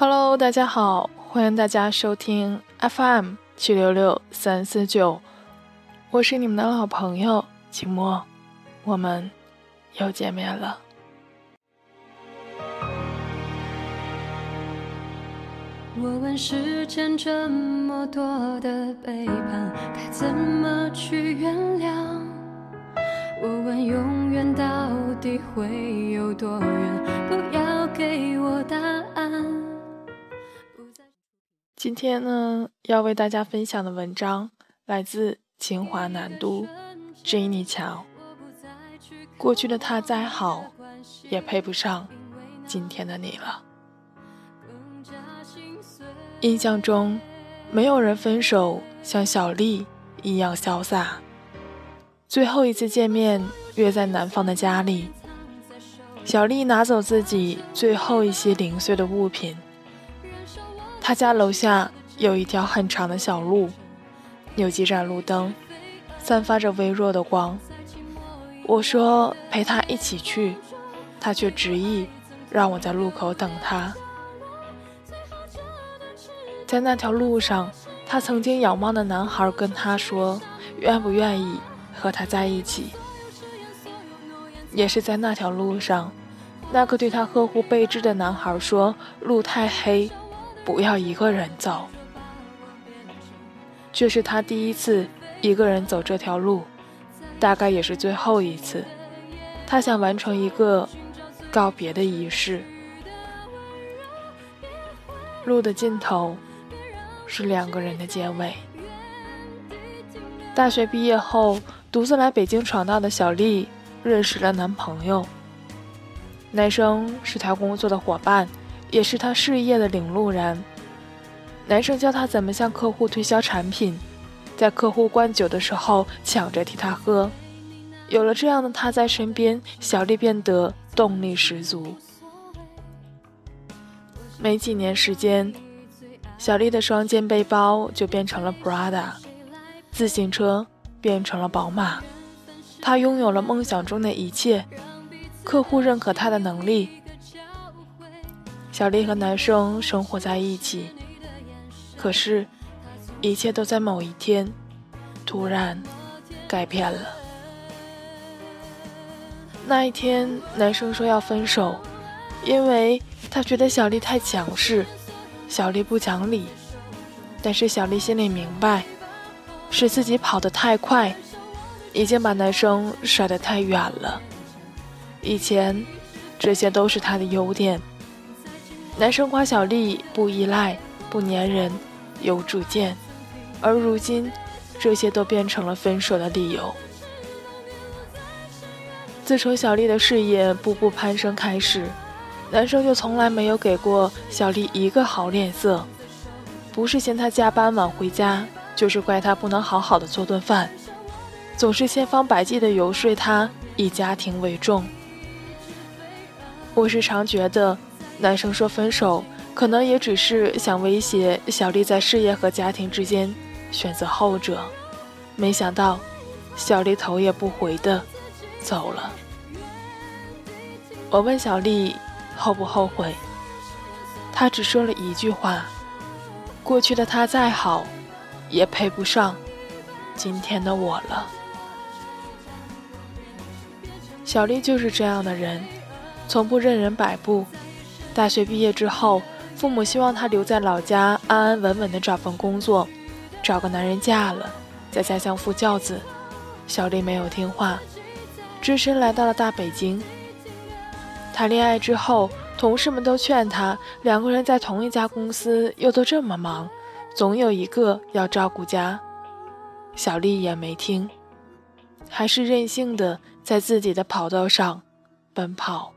Hello，大家好，欢迎大家收听 FM 七六六三四九，我是你们的老朋友景墨，我们又见面了。我问世间这么多的背叛，该怎么去原谅？我问永远到底会有多远？不要给我答案。今天呢，要为大家分享的文章来自清华南都 Jenny 乔。过去的他再好，也配不上今天的你了。印象中，没有人分手像小丽一样潇洒。最后一次见面约在男方的家里，小丽拿走自己最后一些零碎的物品。他家楼下有一条很长的小路，有几盏路灯，散发着微弱的光。我说陪他一起去，他却执意让我在路口等他。在那条路上，他曾经仰望的男孩跟他说：“愿不愿意和他在一起？”也是在那条路上，那个对他呵护备至的男孩说：“路太黑。”不要一个人走。这是他第一次一个人走这条路，大概也是最后一次。他想完成一个告别的仪式。路的尽头是两个人的结尾。大学毕业后，独自来北京闯荡的小丽认识了男朋友。男生是她工作的伙伴。也是他事业的领路人。男生教他怎么向客户推销产品，在客户灌酒的时候抢着替他喝。有了这样的他在身边，小丽变得动力十足。没几年时间，小丽的双肩背包就变成了 Prada，自行车变成了宝马。她拥有了梦想中的一切，客户认可她的能力。小丽和男生生活在一起，可是，一切都在某一天突然改变了。那一天，男生说要分手，因为他觉得小丽太强势，小丽不讲理。但是小丽心里明白，是自己跑得太快，已经把男生甩得太远了。以前，这些都是他的优点。男生夸小丽不依赖、不粘人、有主见，而如今，这些都变成了分手的理由。自从小丽的事业步步攀升开始，男生就从来没有给过小丽一个好脸色，不是嫌她加班晚回家，就是怪她不能好好的做顿饭，总是千方百计的游说她以家庭为重。我时常觉得。男生说分手，可能也只是想威胁小丽在事业和家庭之间选择后者。没想到，小丽头也不回的走了。我问小丽后不后悔，她只说了一句话：“过去的他再好，也配不上今天的我了。”小丽就是这样的人，从不任人摆布。大学毕业之后，父母希望她留在老家，安安稳稳的找份工作，找个男人嫁了，在家乡扶教子。小丽没有听话，只身来到了大北京。谈恋爱之后，同事们都劝她，两个人在同一家公司又都这么忙，总有一个要照顾家。小丽也没听，还是任性的在自己的跑道上奔跑。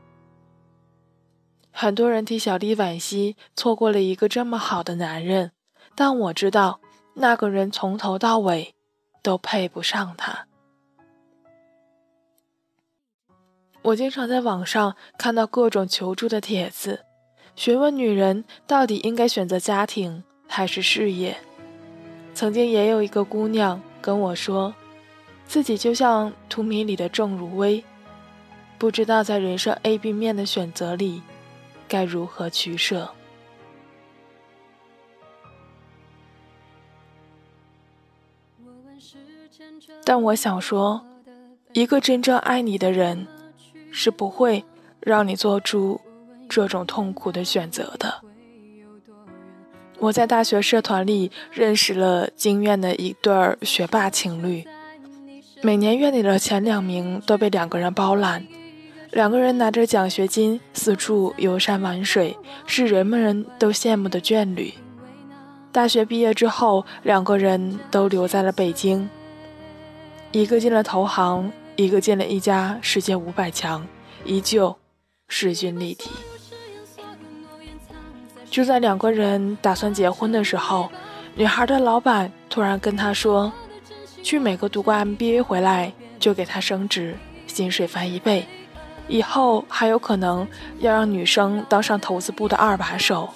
很多人替小丽惋惜，错过了一个这么好的男人。但我知道，那个人从头到尾都配不上她。我经常在网上看到各种求助的帖子，询问女人到底应该选择家庭还是事业。曾经也有一个姑娘跟我说，自己就像《荼蘼》里的郑如薇，不知道在人生 A、B 面的选择里。该如何取舍。但我想说一个真正爱你的人是不会让你做出这种痛苦的选择的。我在大学社团里认识了经院的一对儿学霸情侣每年院里的前两名都被两个人包揽两个人拿着奖学金四处游山玩水，是人们都羡慕的眷侣。大学毕业之后，两个人都留在了北京。一个进了投行，一个进了一家世界五百强，依旧势均力敌。就在两个人打算结婚的时候，女孩的老板突然跟她说：“去美国读过 MBA 回来，就给她升职，薪水翻一倍，以后还有可能要让女生当上投资部的二把手。”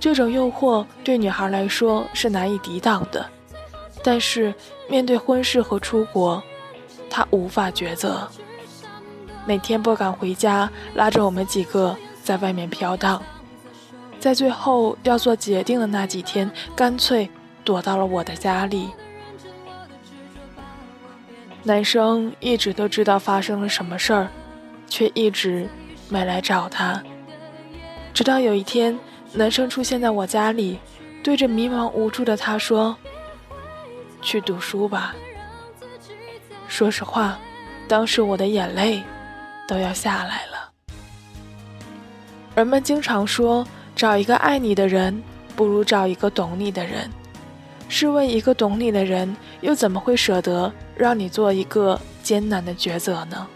这种诱惑对女孩来说是难以抵挡的。但是面对婚事和出国，他无法抉择。每天不敢回家，拉着我们几个在外面飘荡。在最后要做决定的那几天，干脆躲到了我的家里。男生一直都知道发生了什么事儿，却一直没来找他。直到有一天，男生出现在我家里，对着迷茫无助的他说。去读书吧。说实话，当时我的眼泪都要下来了。人们经常说，找一个爱你的人，不如找一个懂你的人。试问，一个懂你的人，又怎么会舍得让你做一个艰难的抉择呢？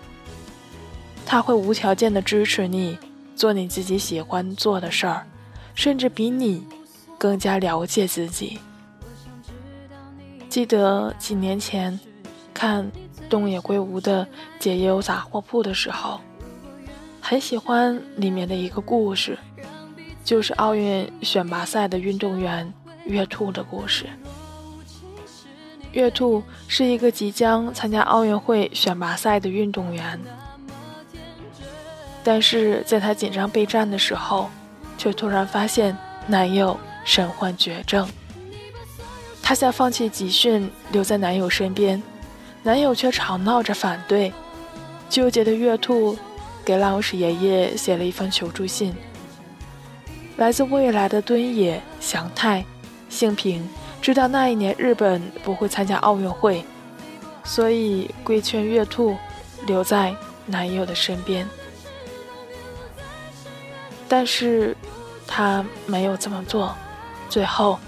他会无条件的支持你做你自己喜欢做的事儿，甚至比你更加了解自己。记得几年前看东野圭吾的《解忧杂货铺》的时候，很喜欢里面的一个故事，就是奥运选拔赛的运动员月兔的故事。月兔是一个即将参加奥运会选拔赛的运动员，但是在她紧张备战的时候，却突然发现男友身患绝症。她想放弃集训，留在男友身边，男友却吵闹着反对。纠结的月兔给老师爷爷写了一封求助信。来自未来的敦野祥太，幸平，知道那一年日本不会参加奥运会，所以规劝月兔留在男友的身边。但是，她没有这么做。最后。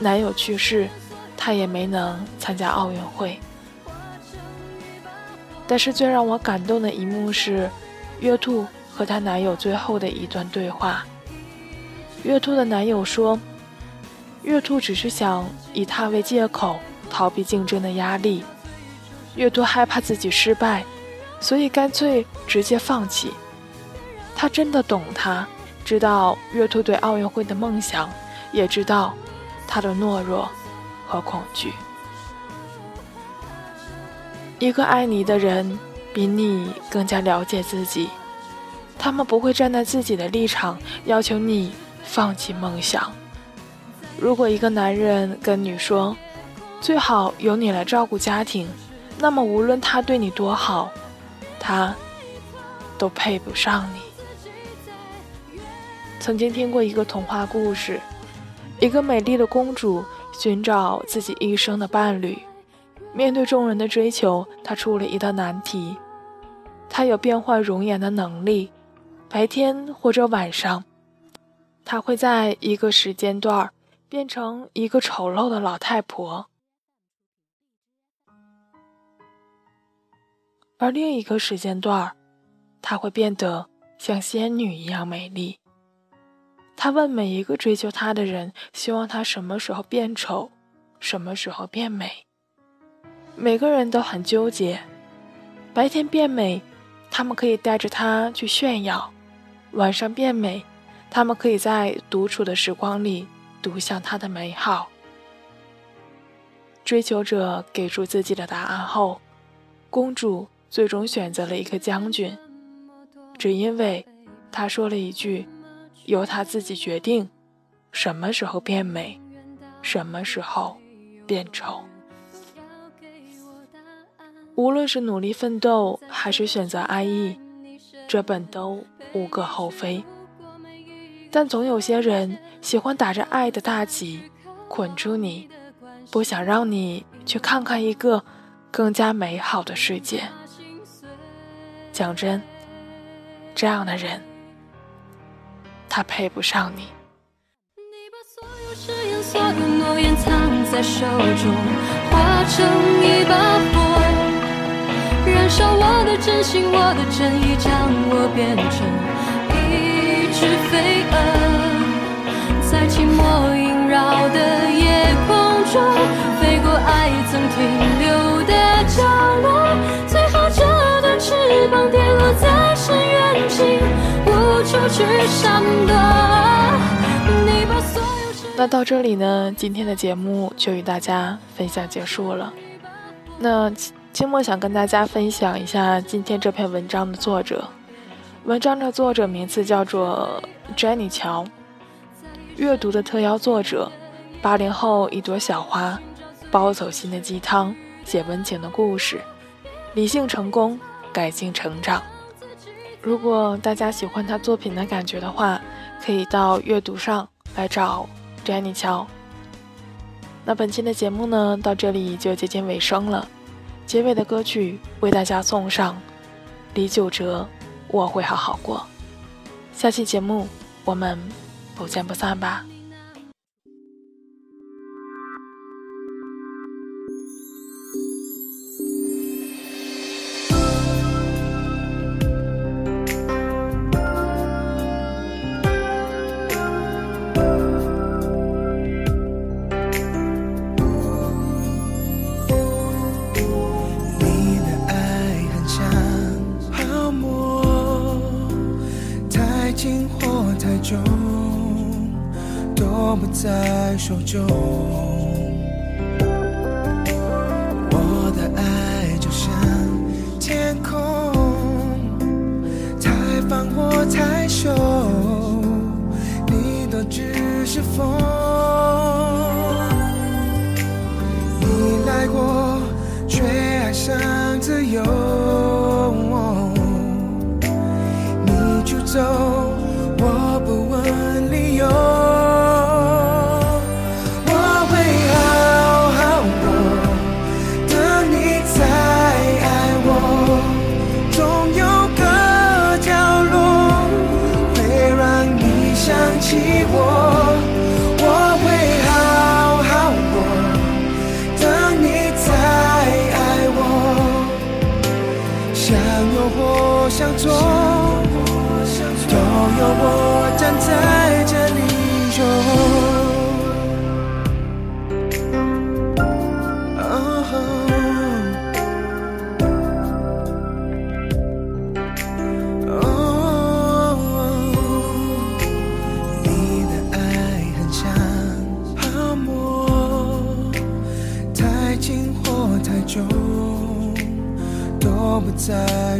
男友去世，她也没能参加奥运会。但是最让我感动的一幕是，月兔和她男友最后的一段对话。月兔的男友说：“月兔只是想以他为借口逃避竞争的压力。月兔害怕自己失败，所以干脆直接放弃。他真的懂他，知道月兔对奥运会的梦想，也知道。”他的懦弱和恐惧。一个爱你的人比你更加了解自己，他们不会站在自己的立场要求你放弃梦想。如果一个男人跟你说最好由你来照顾家庭，那么无论他对你多好，他都配不上你。曾经听过一个童话故事。一个美丽的公主寻找自己一生的伴侣，面对众人的追求，她出了一道难题。她有变换容颜的能力，白天或者晚上，她会在一个时间段变成一个丑陋的老太婆，而另一个时间段，她会变得像仙女一样美丽。他问每一个追求他的人，希望他什么时候变丑，什么时候变美。每个人都很纠结。白天变美，他们可以带着他去炫耀；晚上变美，他们可以在独处的时光里独享他的美好。追求者给出自己的答案后，公主最终选择了一个将军，只因为他说了一句。由他自己决定，什么时候变美，什么时候变丑。无论是努力奋斗，还是选择安逸，这本都无可厚非。但总有些人喜欢打着爱的大旗，捆住你，不想让你去看看一个更加美好的世界。讲真，这样的人，他配不上你。你把所有诺言藏在手中，化成一把火，燃烧我的真心，我的真意，将我变成一只飞蛾，在寂寞萦绕的夜空中，飞过爱曾停留那到这里呢，今天的节目就与大家分享结束了。那清末想跟大家分享一下今天这篇文章的作者，文章的作者名字叫做 Jenny 乔，阅读的特邀作者，八零后一朵小花，包走心的鸡汤，写温情的故事，理性成功，感性成长。如果大家喜欢他作品的感觉的话，可以到阅读上来找。Jenny 乔，那本期的节目呢，到这里就接近尾声了。结尾的歌曲为大家送上李玖哲《我会好好过》。下期节目我们不见不散吧。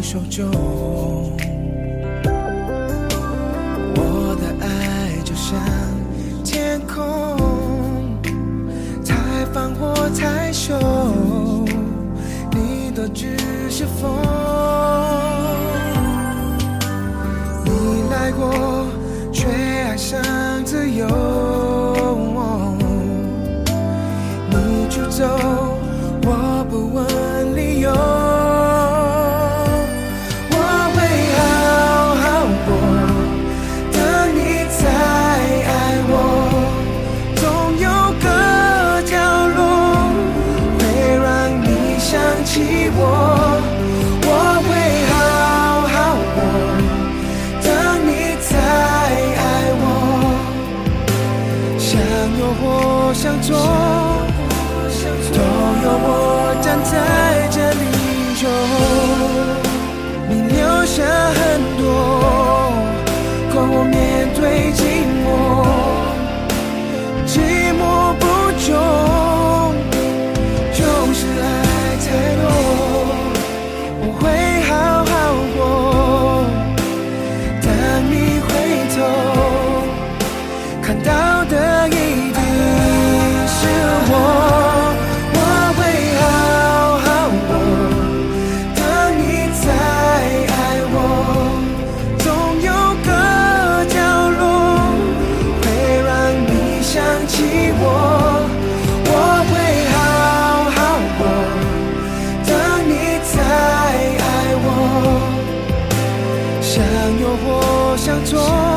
手中，做。